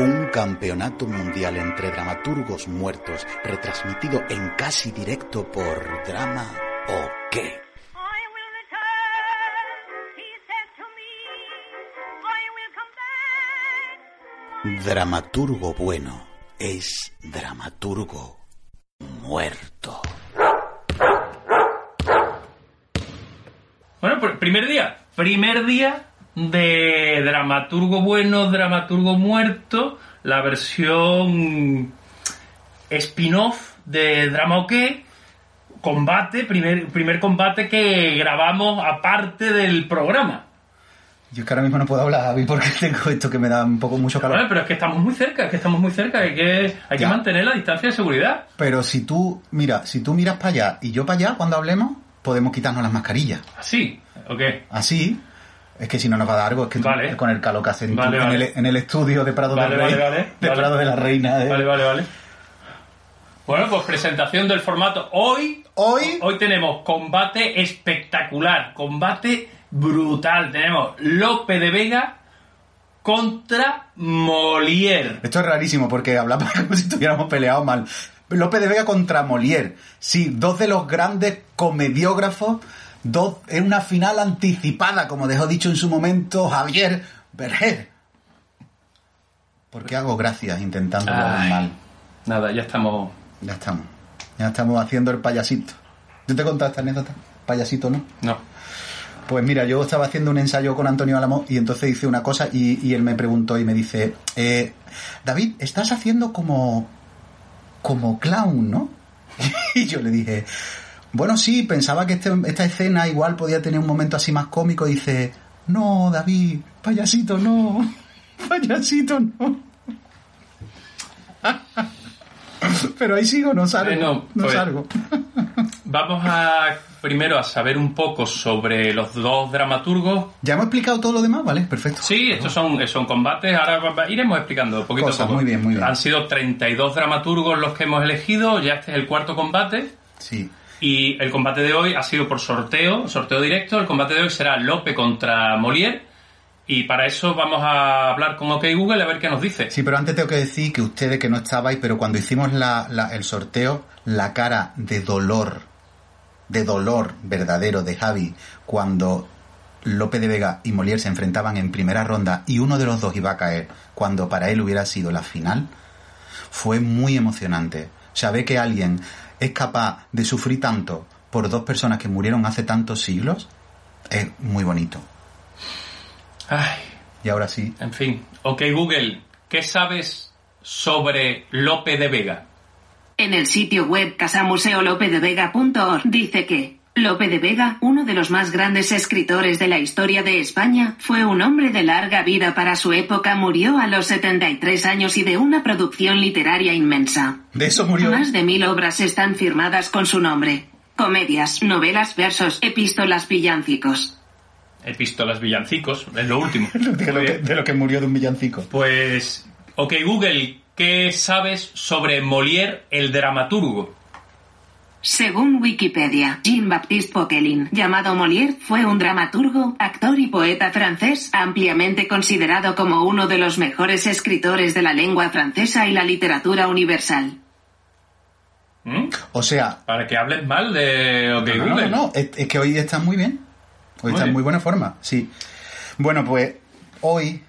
Un campeonato mundial entre dramaturgos muertos retransmitido en casi directo por Drama o qué. Dramaturgo Bueno es Dramaturgo Muerto. Bueno, pues primer día. Primer día de Dramaturgo Bueno, Dramaturgo Muerto, la versión spin-off de Drama o qué, combate, primer, primer combate que grabamos aparte del programa. Yo es que ahora mismo no puedo hablar, Javi, porque tengo esto que me da un poco mucho calor. Pero es que estamos muy cerca, es que estamos muy cerca, hay que, hay que mantener la distancia de seguridad. Pero si tú, mira, si tú miras para allá y yo para allá, cuando hablemos, podemos quitarnos las mascarillas. ¿Así? ¿O qué? Así, es que si no nos va a dar algo, es que tú- Vale. con el calor que hace en, tu- Vale, en vale. el, en el estudio de Prado del Rey, de. Prado de la Reina. eh. Vale, vale, vale. Bueno, pues presentación del formato. Hoy, Hoy, hoy tenemos combate espectacular, combate brutal. Tenemos Lope de Vega contra Molière. esto es rarísimo porque hablamos como si estuviéramos peleados mal. López de Vega contra Molière. Sí, dos de los grandes comediógrafos, dos en una final anticipada, como dejó dicho en su momento Javier Berger. ¿Por qué hago gracias intentando mal? Nada, ya estamos. Ya estamos. Ya estamos haciendo el payasito. ¿Yo te he contado esta anécdota? Payasito, ¿no? No. Pues mira, yo estaba haciendo un ensayo con Antonio Álamo y entonces hice una cosa y, y él me preguntó y me dice, eh, David, estás haciendo como, como clown, ¿no? y yo le dije, bueno, sí, pensaba que este- esta escena igual podía tener un momento así más cómico. Y dice, no, David, payasito, no, payasito, no. Pero ahí sigo, no salgo, no pues- salgo. Vamos a primero a saber un poco sobre los dos dramaturgos. Ya hemos explicado todo lo demás, ¿vale? Perfecto. Sí, estos son, son combates. Ahora iremos explicando poquito Cosas, a poco. muy bien, muy bien. Han sido 32 dramaturgos los que hemos elegido. Ya este es el cuarto combate. Sí. Y el combate de hoy ha sido por sorteo, sorteo directo. El combate de hoy será Lope contra Molière. Y para eso vamos a hablar con OK Google a ver qué nos dice. Sí, pero antes tengo que decir que ustedes que no estabais, pero cuando hicimos la, el sorteo, la cara de dolor, de dolor verdadero de Javi, cuando Lope de Vega y Molière se enfrentaban en primera ronda y uno de los dos iba a caer, cuando para él hubiera sido la final, fue muy emocionante. O sea, ve que alguien es capaz de sufrir tanto por dos personas que murieron hace tantos siglos, es muy bonito. Ay, Y ahora sí, en fin. OK Google, ¿qué sabes sobre Lope de Vega? En el sitio web casamuseolopedevega.org dice que Lope de Vega, uno de los más grandes escritores de la historia de España, fue un hombre de larga vida para su época, murió a los 73 años y de una producción literaria inmensa. de eso murió. Más de mil obras están firmadas con su nombre. Comedias, novelas, versos, epístolas, villancicos. Epístolas villancicos, es lo último. de, lo que, Muy bien. de lo que murió de un villancico. Pues, ok Google, ¿qué sabes sobre Molière el dramaturgo? Según Wikipedia, Jean-Baptiste Poquelin, llamado Molière, fue un dramaturgo, actor y poeta francés, ampliamente considerado como uno de los mejores escritores de la lengua francesa y la literatura universal. ¿Mm? O sea, Para que hables mal de OK no, no, no, no, es, es que hoy estás muy bien. Hoy estás en muy buena forma, sí. Bueno, pues hoy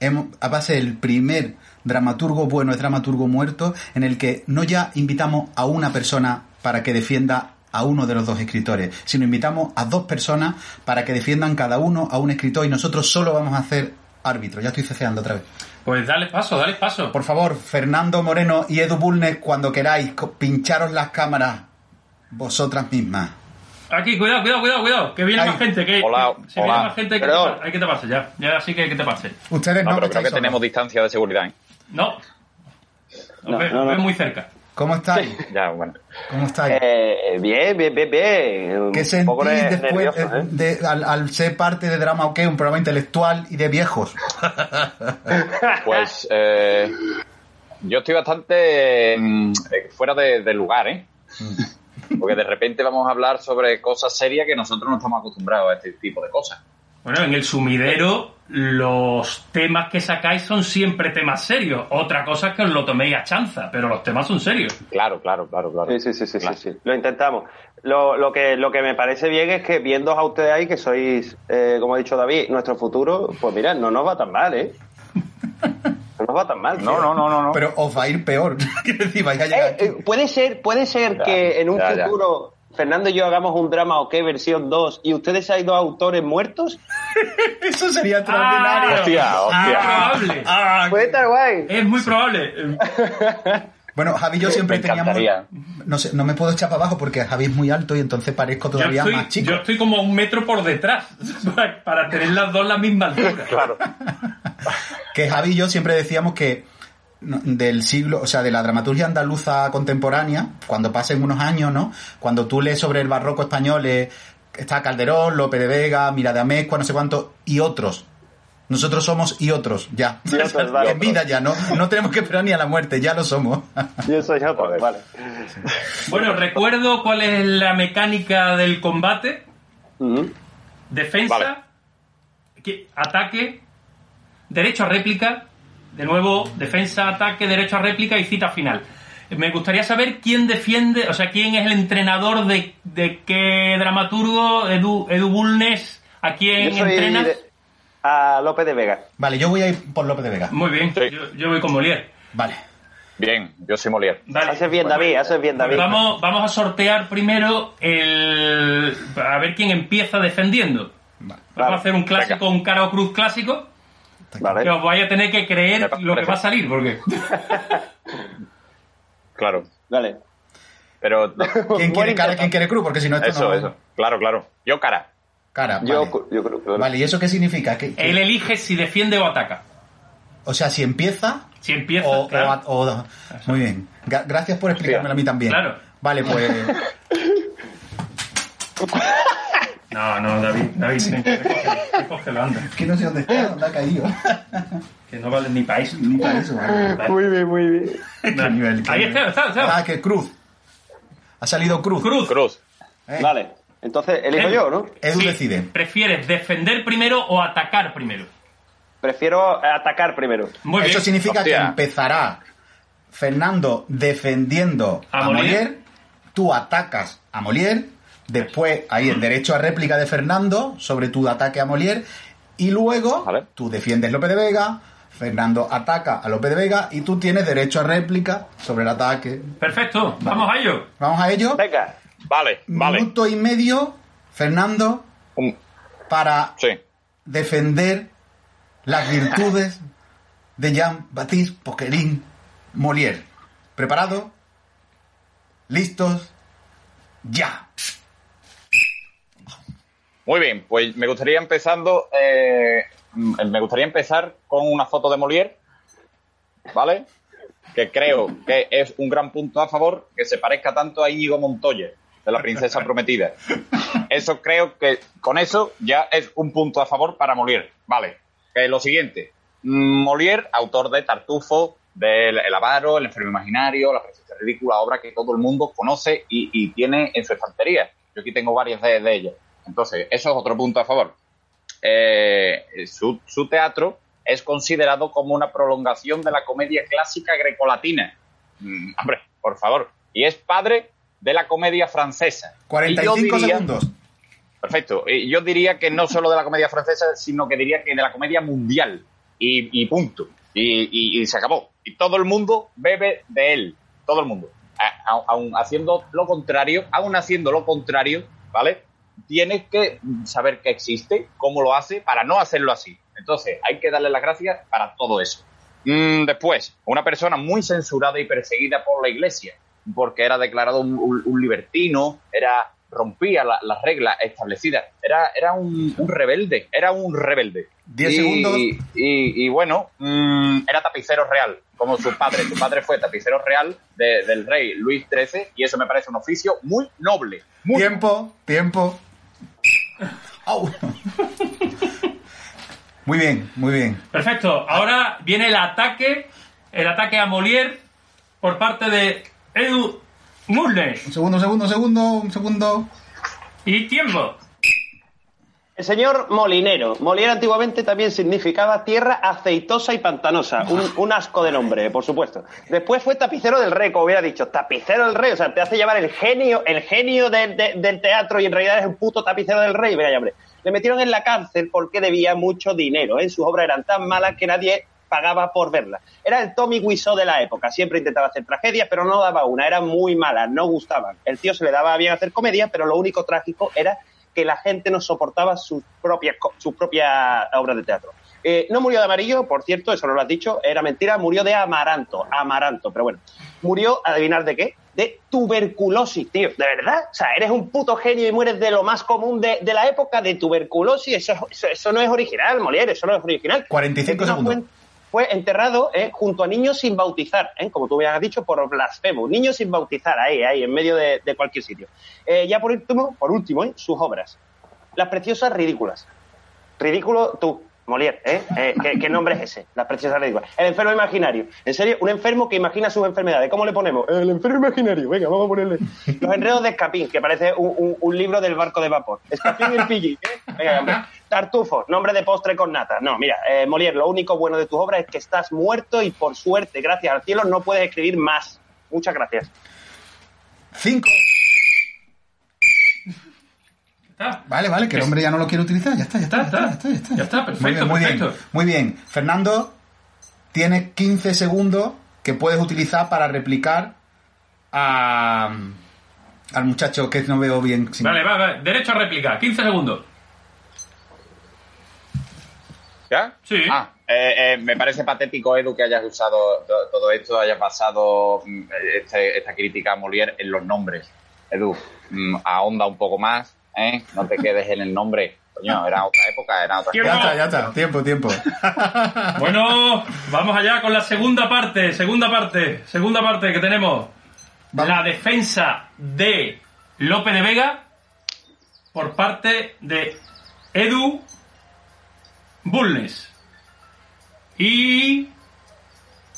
hemos, va a ser el primer dramaturgo bueno es dramaturgo muerto en el que no ya invitamos a una persona para que defienda a uno de los dos escritores, sino invitamos a dos personas para que defiendan cada uno a un escritor y nosotros solo vamos a hacer árbitro. Ya estoy ceceando otra vez. Pues dale paso, dale paso. Por favor, Fernando Moreno y Edu Bulnes, cuando queráis, pincharos las cámaras vosotras mismas. Aquí, cuidado, cuidado, cuidado, cuidado. Que viene más gente. Que, Hola, que- si viene hola. más gente, hay que, Perdón. hay que taparse ya. Ya sí que hay que taparse. Ustedes no, No, pero creo que tenemos distancia de seguridad. ¿eh? No. No, no, no. muy cerca. ¿Cómo estáis? Ya, bueno. ¿Cómo estáis? Eh, bien, bien, bien, bien. ¿Qué sentís después nervioso, eh, ¿eh? de- al, al ser parte de Drama OK, un programa intelectual y de viejos? Pues eh, yo estoy bastante mm, eh, fuera de, de lugar, ¿eh? Porque de repente vamos a hablar sobre cosas serias que nosotros no estamos acostumbrados a este tipo de cosas. Bueno, en el sumidero los temas que sacáis son siempre temas serios. Otra cosa es que os lo toméis a chanza, pero los temas son serios. Claro, claro, claro, claro. Sí, sí, sí, sí, Claro. sí, sí. Lo intentamos. Lo, lo, que, lo que me parece bien es que viendo a ustedes ahí, que sois, eh, como ha dicho David, nuestro futuro, pues mira, no nos va tan mal, ¿eh? No nos va tan mal. No, no, no, no. no. Pero os va a ir peor. Decir, vais a llegar Eh, eh, puede ser, puede ser Ya, que en un ya, ya. Fernando y yo hagamos un drama o qué versión 2 y ustedes hay dos autores muertos. Eso sería extraordinario. Hostia, hostia. Es probable. Ah, Puede estar guay. Es muy probable. Bueno, Javi y yo siempre Me teníamos... No sé, no me puedo echar para abajo porque Javi es muy alto y entonces parezco todavía estoy, más chico. yo estoy como un metro por detrás para, para tener las dos la misma altura. Claro. Que Javi y yo siempre decíamos que del siglo, o sea, de la dramaturgia andaluza contemporánea, cuando pasen unos años, ¿no? Cuando tú lees sobre el barroco español, eh, está Calderón, Lope de Vega, Mira de Amezcua, no sé cuánto, y otros. Nosotros somos y otros, ya. Y otros, vale. en vida ya, ¿no? No tenemos que esperar ni a la muerte, ya lo somos. Yo soy otro, Joder. vale. Bueno, recuerdo cuál es la mecánica del combate. Defensa, Vale. ataque, derecho a réplica, de nuevo, defensa, ataque, derecho a réplica y cita final. Me gustaría saber quién defiende, o sea, quién es el entrenador de, de qué dramaturgo, Edu, Edu Bulnes, a quién Yo soy entrenas. de- a López de Vega. Vale, yo voy a ir por López de Vega. Muy bien, Sí. yo, yo voy con Molière. Vale. Bien, yo soy Molière. Dale. Haces bien, David, haces bien, David. Vamos, vamos a sortear primero el. A ver quién empieza defendiendo. Vamos Vale. a hacer un clásico, un cara o cruz clásico. Que Vale. os vaya a tener que creer lo que va a salir, porque. Claro. Vale. Pero ¿Quién quiere cara, quién quiere cruz? Porque si no, esto eso, no... eso. Claro, claro. Yo cara. Cara, Yo, vale. yo creo que... Vale, ¿y eso qué significa? Que, que- Él elige si defiende o ataca. O sea, si empieza Si empieza. o, claro. o- o- Muy bien. Gra- gracias por explicármelo a mí también. Claro. Vale, pues... No, no, David, David, recógelo, anda. que no sé dónde está, dónde ha caído. Que no vale ni para eso. Ni para eso, vale. Vale. Muy bien, muy bien. Nivel, qué Ahí nivel. está, está, está. Ah, que cruz. Ha salido cruz. Cruz. Cruz. Eh, Vale. Entonces, elijo Edu. yo, ¿no? Edu Sí, decide. ¿Prefieres defender primero o atacar primero? Prefiero atacar primero. Muy Eso bien. significa Hostia. que empezará Fernando defendiendo A a, Molière. Molière, tú atacas a Molière, después hay el derecho a réplica de Fernando sobre tu ataque a Molière, y luego tú defiendes Lope de Vega, Fernando ataca a Lope de Vega y tú tienes derecho a réplica sobre el ataque. Perfecto, vamos a ello. Vamos a ello. Venga. Vale, vale. Minuto y medio, Fernando, para Sí. defender las virtudes de Jean-Baptiste Poquelin Molière. ¿Preparado? ¿Listos? ¡Ya! Muy bien, pues me gustaría empezando, eh, mm, me gustaría empezar con una foto de Molière, ¿vale? Que creo que es un gran punto a favor que se parezca tanto a Íñigo Montoya, de la princesa prometida. Eso creo que con eso ya es un punto a favor para Molière. Vale, que lo siguiente. Mm, Molière, autor de Tartufo, del El Avaro, El Enfermo Imaginario, La Princesa Ridícula, obra que todo el mundo conoce y, y tiene en su estantería. Yo aquí tengo varias de, de ellas. Entonces, eso es otro punto a favor. Eh, su, su teatro es considerado como una prolongación de la comedia clásica grecolatina. Mm, hombre, por favor. Y es padre de la comedia francesa. Y 45 yo diría- segundos. Perfecto. Y yo diría que no solo de la comedia francesa, sino que diría que de la comedia mundial. Y, y punto. Y, y- y se acabó. Y todo el mundo bebe de él. Todo el mundo. Aún haciendo lo contrario, aún haciendo lo contrario, ¿vale? Tienes que saber que existe, cómo lo hace, para no hacerlo así. Entonces, hay que darle las gracias para todo eso. Mm, después, una persona muy censurada y perseguida por la iglesia, porque era declarado un, libertino, era rompía la- las reglas establecidas. Era, era un rebelde, era un rebelde. Diez Y- segundos. Y, y bueno, mm, era tapicero real, como su padre. Su padre fue tapicero real de- del rey Luis XIII y eso me parece un oficio muy noble. Muy Tiempo, tiempo. Au. Muy bien, muy bien. Perfecto. Ahora viene el ataque, el ataque a Molière por parte de Edu Mulnes. Un segundo, un segundo, un segundo, un segundo. Y tiempo. El señor Molinero. Molière antiguamente también significaba tierra aceitosa y pantanosa. Un, un asco de nombre, por supuesto. Después fue tapicero del rey, como hubiera dicho. Tapicero del rey, o sea, te hace llevar el genio, el genio del- de- del teatro y en realidad es un puto tapicero del rey. Venga, hombre. Le metieron en la cárcel porque debía mucho dinero. ¿eh? Sus obras eran tan malas que nadie pagaba por verlas. Era el Tommy Wiseau de la época. Siempre intentaba hacer tragedias, pero no daba una. Eran muy malas, no gustaban. El tío se le daba bien hacer comedia, pero lo único trágico era que la gente no soportaba sus propias, sus propias obras de teatro. Eh, no murió de amarillo, por cierto, eso no lo has dicho, era mentira, murió de amaranto, amaranto, pero bueno. Murió, adivinar de qué, de tuberculosis, tío, ¿de verdad? O sea, eres un puto genio y mueres de lo más común de, de la época de tuberculosis, eso, eso, eso no es original, Molière, eso no es original. 45 No segundos. Fue enterrado eh, junto a niños sin bautizar, eh, como tú has dicho, por blasfemo. Niños sin bautizar, ahí, ahí, en medio de, de cualquier sitio. Eh, ya por último, por último eh, sus obras. Las preciosas ridículas. Ridículo tú, Molière, ¿eh? Eh, ¿qué, qué nombre es ese? Las preciosas ridículas. El enfermo imaginario. En serio, un enfermo que imagina sus enfermedades. ¿Cómo le ponemos? El enfermo imaginario. Venga, vamos a ponerle. Los enredos de Escapín, que parece un, un- un libro del barco de vapor. Escapín y el pillín, ¿eh? Venga, hombre. Tartufo, nombre de postre con nata. No, mira, eh, Molière, lo único bueno de tus obras es que estás muerto y por suerte, gracias al cielo, no puedes escribir más. Muchas gracias. Cinco. Está. Vale, vale, que el hombre ya no lo quiere utilizar. Ya está, ya está, ya está. Ya está, ya está. Ya está, perfecto, Muy bien, muy perfecto. bien. Muy bien. Fernando, tienes 15 segundos que puedes utilizar para replicar a, al muchacho que no veo bien. sin- Vale, va, va. Derecho a réplica. 15 segundos. ¿Ya? Sí. Ah, eh, eh, me parece patético, Edu, que hayas usado to- todo esto, hayas basado mm, este- esta crítica a Molière en los nombres. Edu, mm, ahonda un poco más, ¿eh? No te quedes en el nombre. Coño, era otra época, era otra Tiempo. Ya está, ya está. Tiempo, tiempo. Bueno, vamos allá con la segunda parte. Segunda parte. Segunda parte que tenemos. Vamos. La defensa de Lope de Vega por parte de Edu Bulnes. Y.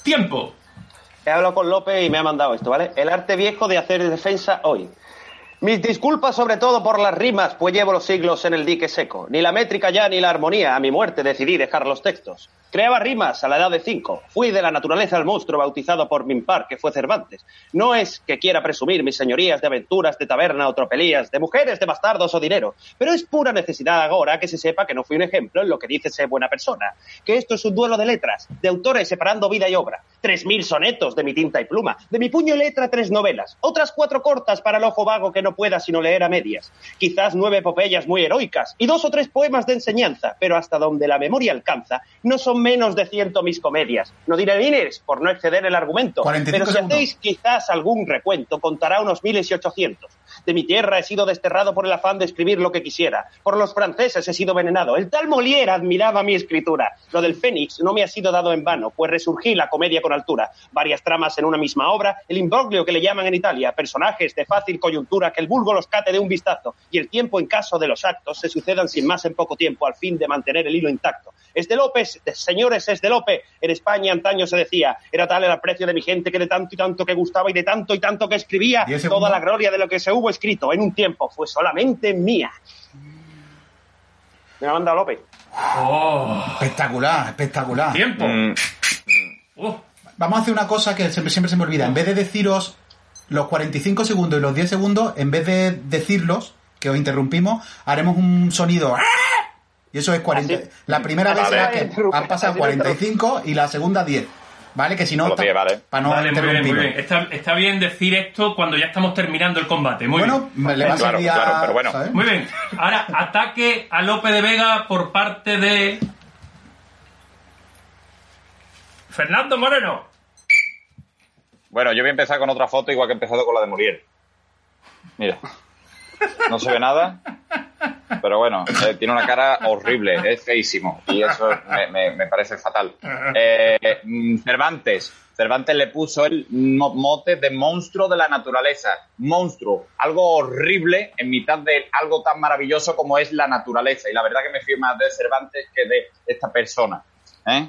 Tiempo. He hablado con López y me ha mandado esto, ¿vale? El arte viejo de hacer defensa hoy. Mis disculpas sobre todo por las rimas, pues llevo los siglos en el dique seco. Ni la métrica ya ni la armonía, a mi muerte decidí dejar los textos. Creaba rimas a la edad de cinco. Fui de la naturaleza el monstruo bautizado por Mimpar, que fue Cervantes. No es que quiera presumir mis señorías de aventuras, de taberna o tropelías, de mujeres, de bastardos o dinero, pero es pura necesidad ahora que se sepa que no fui un ejemplo en lo que dice ser buena persona. Que esto es un duelo de letras, de autores separando vida y obra. Tres mil sonetos de mi tinta y pluma, de mi puño y letra tres novelas, otras cuatro cortas para el ojo vago que no pueda sino leer a medias, quizás nueve epopeyas muy heroicas y dos o tres poemas de enseñanza, pero hasta donde la memoria alcanza, no son menos de ciento mis comedias. No diré miles por no exceder el argumento, 45 pero si segundos. hacéis quizás algún recuento, contará unos miles y ochocientos. De mi tierra he sido desterrado por el afán de escribir lo que quisiera. Por los franceses he sido venenado. El tal Molière admiraba mi escritura. Lo del Fénix no me ha sido dado en vano, pues resurgí la comedia con altura. Varias tramas en una misma obra, el imbroglio que le llaman en Italia, personajes de fácil coyuntura que el vulgo los cate de un vistazo y el tiempo en caso de los actos se sucedan sin más en poco tiempo al fin de mantener el hilo intacto. Es de López, de- señores, es de Lope. En España antaño se decía, era tal el aprecio de mi gente que de tanto y tanto que gustaba y de tanto y tanto que escribía, toda la gloria de lo que se hubo escrito en un tiempo fue solamente mía. Me ha mandado López. Oh, Espectacular, espectacular. tiempo. Mm, Uh, Vamos a hacer una cosa que siempre, siempre se me olvida. En vez de deciros los 45 segundos y los 10 segundos, en vez de decirlos, que os interrumpimos, haremos un sonido. ¡ah! Y eso es 40. Así. La primera vez Vale. será que han pasado así no interrumpe. 45 y la segunda 10. ¿Vale? Que si no. 10, vale. Para no vale, muy bien, muy bien. Está, está bien decir esto cuando ya estamos terminando el combate. Muy Bueno, bien. le va a Claro, servir a- claro, pero bueno. ¿sabes? Muy bien. Ahora, ataque a Lope de Vega por parte de. Fernando Moreno. Bueno, yo voy a empezar con otra foto igual que he empezado con la de Molière. Mira. No se ve nada. Pero bueno, eh, tiene una cara horrible, es feísimo. Y eso me, parece fatal. Eh, mm, Cervantes. Cervantes le puso el mo- mote de monstruo de la naturaleza. Monstruo. Algo horrible en mitad de algo tan maravilloso como es la naturaleza. Y la verdad que me fío más de Cervantes que de esta persona. ¿eh?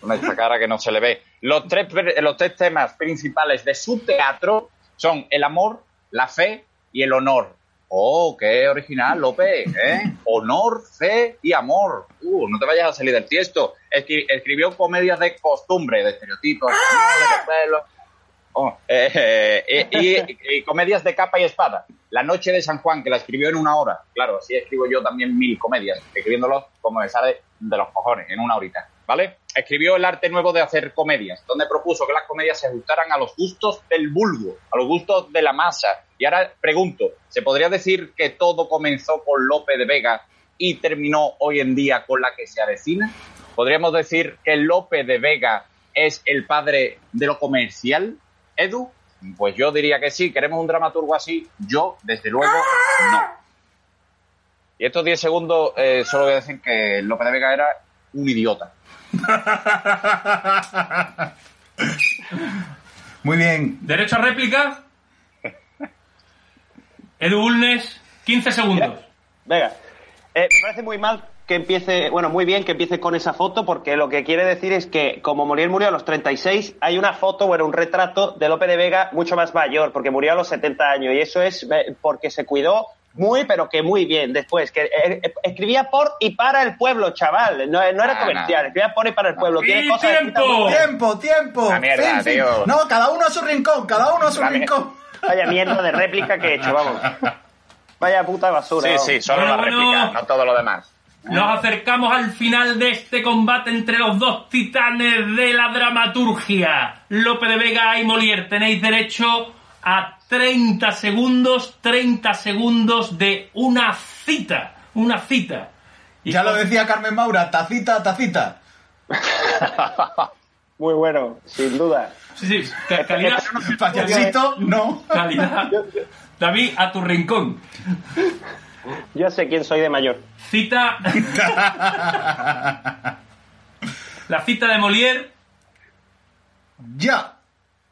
Con esta cara que no se le ve. Los tres, los tres temas principales de su teatro son el amor, la fe y el honor. Oh, qué original, López, ¿eh? Honor, fe y amor. Uh, no te vayas a salir del tiesto. Escri- escribió comedias de costumbre, de estereotipos, españoles, de. Oh, eh, eh, y, y comedias de capa y espada. La noche de San Juan, que la escribió en una hora. Claro, así escribo yo también mil comedias, escribiéndolos como me sale de los cojones, en una horita. ¿Vale? Escribió el arte nuevo de hacer comedias, donde propuso que las comedias se ajustaran a los gustos del vulgo, a los gustos de la masa. Y ahora pregunto, ¿se podría decir que todo comenzó con Lope de Vega y terminó hoy en día con la que se avecina? ¿Podríamos decir que Lope de Vega es el padre de lo comercial? Edu, pues yo diría que sí. ¿Queremos un dramaturgo así? Yo, desde luego, no. Y estos 10 segundos eh, solo voy a decir que Lope de Vega era un idiota. Muy bien. ¿Derecho a réplica? Edu Bulnes, 15 segundos. Venga, Eh, me parece muy mal que empiece, bueno, muy bien que empiece con esa foto, porque lo que quiere decir es que como Muriel murió a los 36, hay una foto, bueno, un retrato de Lope de Vega mucho más mayor, porque murió a los 70 años, y eso es eh, porque se cuidó muy, pero que muy bien. Después, que eh, eh, escribía por y para el pueblo, chaval, no, no era Ah, comercial, no. escribía por y para el pueblo. Tiene ¡Y cosas tiempo! Tiempo, tiempo. La mierda, Fin, fin. tío. No, cada uno a su rincón, cada uno a su La rincón. Vaya mierda de réplica que he hecho, vamos. Vaya puta basura. Sí, vamos. sí, solo Bueno, la bueno. réplica, no todo lo demás. Nos acercamos al final de este combate entre los dos titanes de la dramaturgia. Lope de Vega y Molière, tenéis derecho a 30 segundos, 30 segundos de una cita. Una cita. Y Ya lo decía Carmen Maura, tacita, tacita. Muy bueno, sin duda. Sí, sí, ca- calidad. Payasito, no. calidad. David, a tu rincón. Yo sé quién soy de mayor. Cita. La cita de Molière. Ya.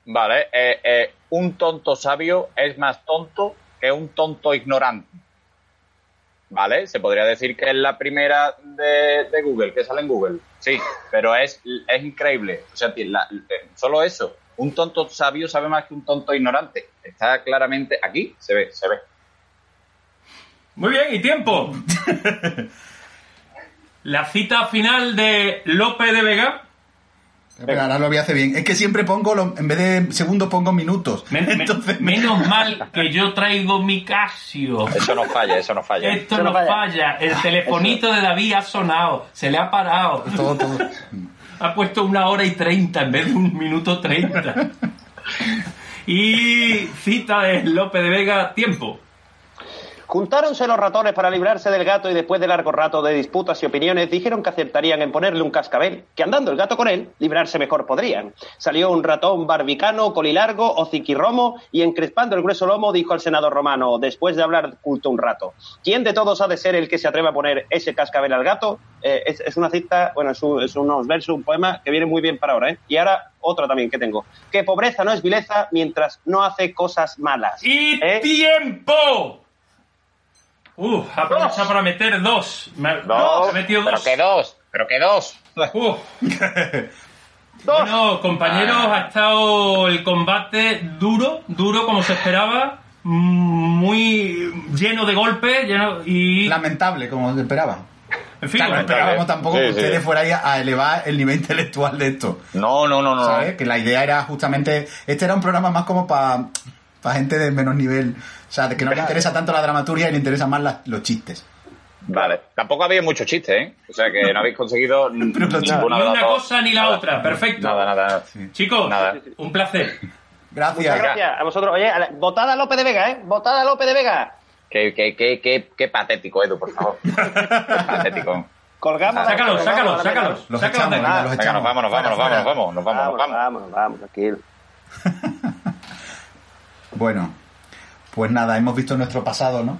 Vale, eh, eh, un tonto sabio es más tonto que un tonto ignorante. Vale, se podría decir que es la primera de, Google, que sale en Google. Sí, pero es, es increíble. O sea, eh, solo eso. Un tonto sabio sabe más que un tonto ignorante. Está claramente aquí, se ve, se ve. Muy bien, y tiempo. La cita final de Lope de Vega. Pero ahora lo voy a hacer bien. Es que siempre pongo, lo- en vez de segundos, pongo minutos. Men- men- Entonces, menos mal que yo traigo mi Casio. Eso no falla, eso no falla. Esto Eso no falla. falla. El telefonito de David ha sonado. Se le ha parado. todo, todo. Ha puesto una hora y treinta en vez de un minuto treinta. Y cita de Lope de Vega, tiempo. Juntáronse los ratones para librarse del gato y después de largo rato de disputas y opiniones dijeron que acertarían en ponerle un cascabel, que andando el gato con él, librarse mejor podrían. Salió un ratón barbicano, colilargo, hociquirromo y encrespando el grueso lomo dijo al senador romano, después de hablar culto un rato, ¿quién de todos ha de ser el que se atreva a poner ese cascabel al gato? Eh, es, es una cita, bueno, es, un- es unos versos, un poema que viene muy bien para ahora, ¿eh? Y ahora otra también que tengo. Que pobreza no es vileza mientras no hace cosas malas. ¡Y ¿Eh? tiempo! Uf, aprovecha para meter dos. Me, Dos, metido pero dos. que dos, pero que dos. Uf. Bueno, compañeros, Ah. ha estado el combate duro, duro como se esperaba, muy lleno de golpes, lleno y Lamentable, como se esperaba. en fin, Claro, no esperábamos tampoco Sí, que sí. ustedes fuerais a a elevar el nivel intelectual de esto. No, no, no, no. ¿Sabes? Que la idea era justamente. Este era un programa más como para gente de menos nivel. O sea, de que no le interesa tanto la dramaturgia y le interesan más la- los chistes. Vale. Tampoco había mucho chiste, ¿eh? O sea que no habéis conseguido ninguna ni una dos. cosa ni la Nada. otra, perfecto. Nada, nada. Chicos, Nada. un placer. Gracias. Muchas gracias a vosotros. Oye, a la- votada a Lope de Vega, ¿eh? Votada a Lope de Vega. Qué, qué, qué, qué, qué patético, Edu, por favor. Patético. Colgamos. Sácalos, sácalos, sácalos. Los sácalos de aquí. los Venga, echamos. nos vamos, nos vamos, nos vamos, nos vamos, nos vamos, nos Vámonos, vamos. vámonos, vamos, tranquilo. Bueno, pues nada, hemos visto nuestro pasado, ¿no?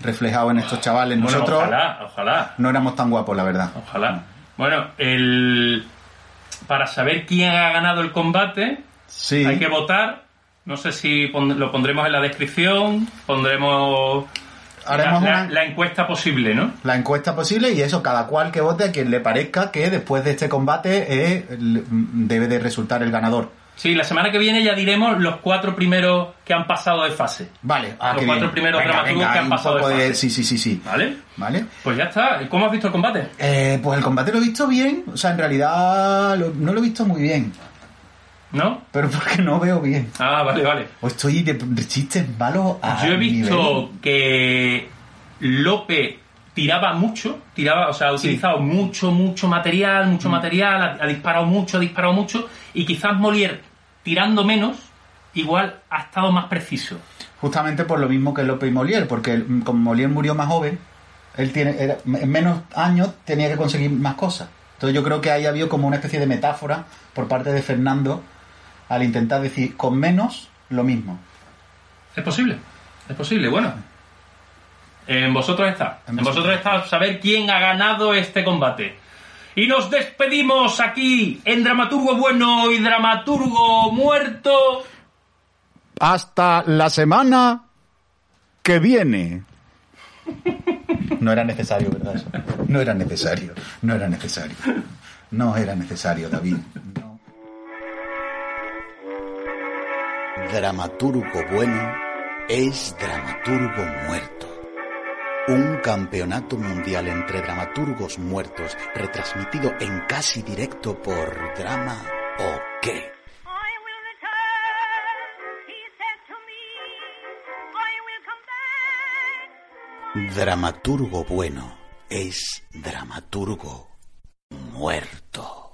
reflejado en estos chavales. Bueno, Nosotros ojalá, ojalá, no éramos tan guapos, la verdad. ojalá. Bueno, el... para saber quién ha ganado el combate, Sí. hay que votar. No sé si pon- lo pondremos en la descripción, pondremos Haremos la, la- una- la encuesta posible, ¿no? la encuesta posible y eso, cada cual que vote a quien le parezca que después de este combate eh, l- debe de resultar el ganador. Sí, la semana que viene ya diremos los cuatro primeros que han pasado de fase. Vale, ah, Los cuatro bien. primeros Venga, dramaturgos venga, que han pasado de fase. Sí, sí, sí, sí. ¿Vale? ¿Vale? Pues ya está. ¿Cómo has visto el combate? Eh, pues el combate lo he visto bien, o sea, en realidad lo- no lo he visto muy bien, ¿No? pero porque no veo bien. Ah, vale, vale. O estoy de, chistes malos a Yo he visto nivel- que Lope tiraba mucho, tiraba, o sea, ha utilizado mucho, mucho material, Mm. mucho material, ha, ha disparado mucho, ha disparado mucho, y quizás Molière tirando menos, igual ha estado más preciso. Justamente por lo mismo que López y Molière, porque mm, como Molière murió más joven, él tiene era- en menos años tenía que conseguir más cosas. Entonces yo creo que ahí ha habido como una especie de metáfora por parte de Fernando al intentar decir con menos lo mismo. Es posible, es posible, bueno. En vosotros está. En En vosotros está saber quién ha ganado este combate. Y nos despedimos aquí en Dramaturgo Bueno y Dramaturgo Muerto. Hasta la semana que viene. No era necesario, ¿verdad? Eso? No era necesario, no era necesario. No era necesario, David. No. Dramaturgo bueno es dramaturgo muerto. Un campeonato mundial entre dramaturgos muertos retransmitido en casi directo por Drama o qué. Dramaturgo bueno es dramaturgo muerto.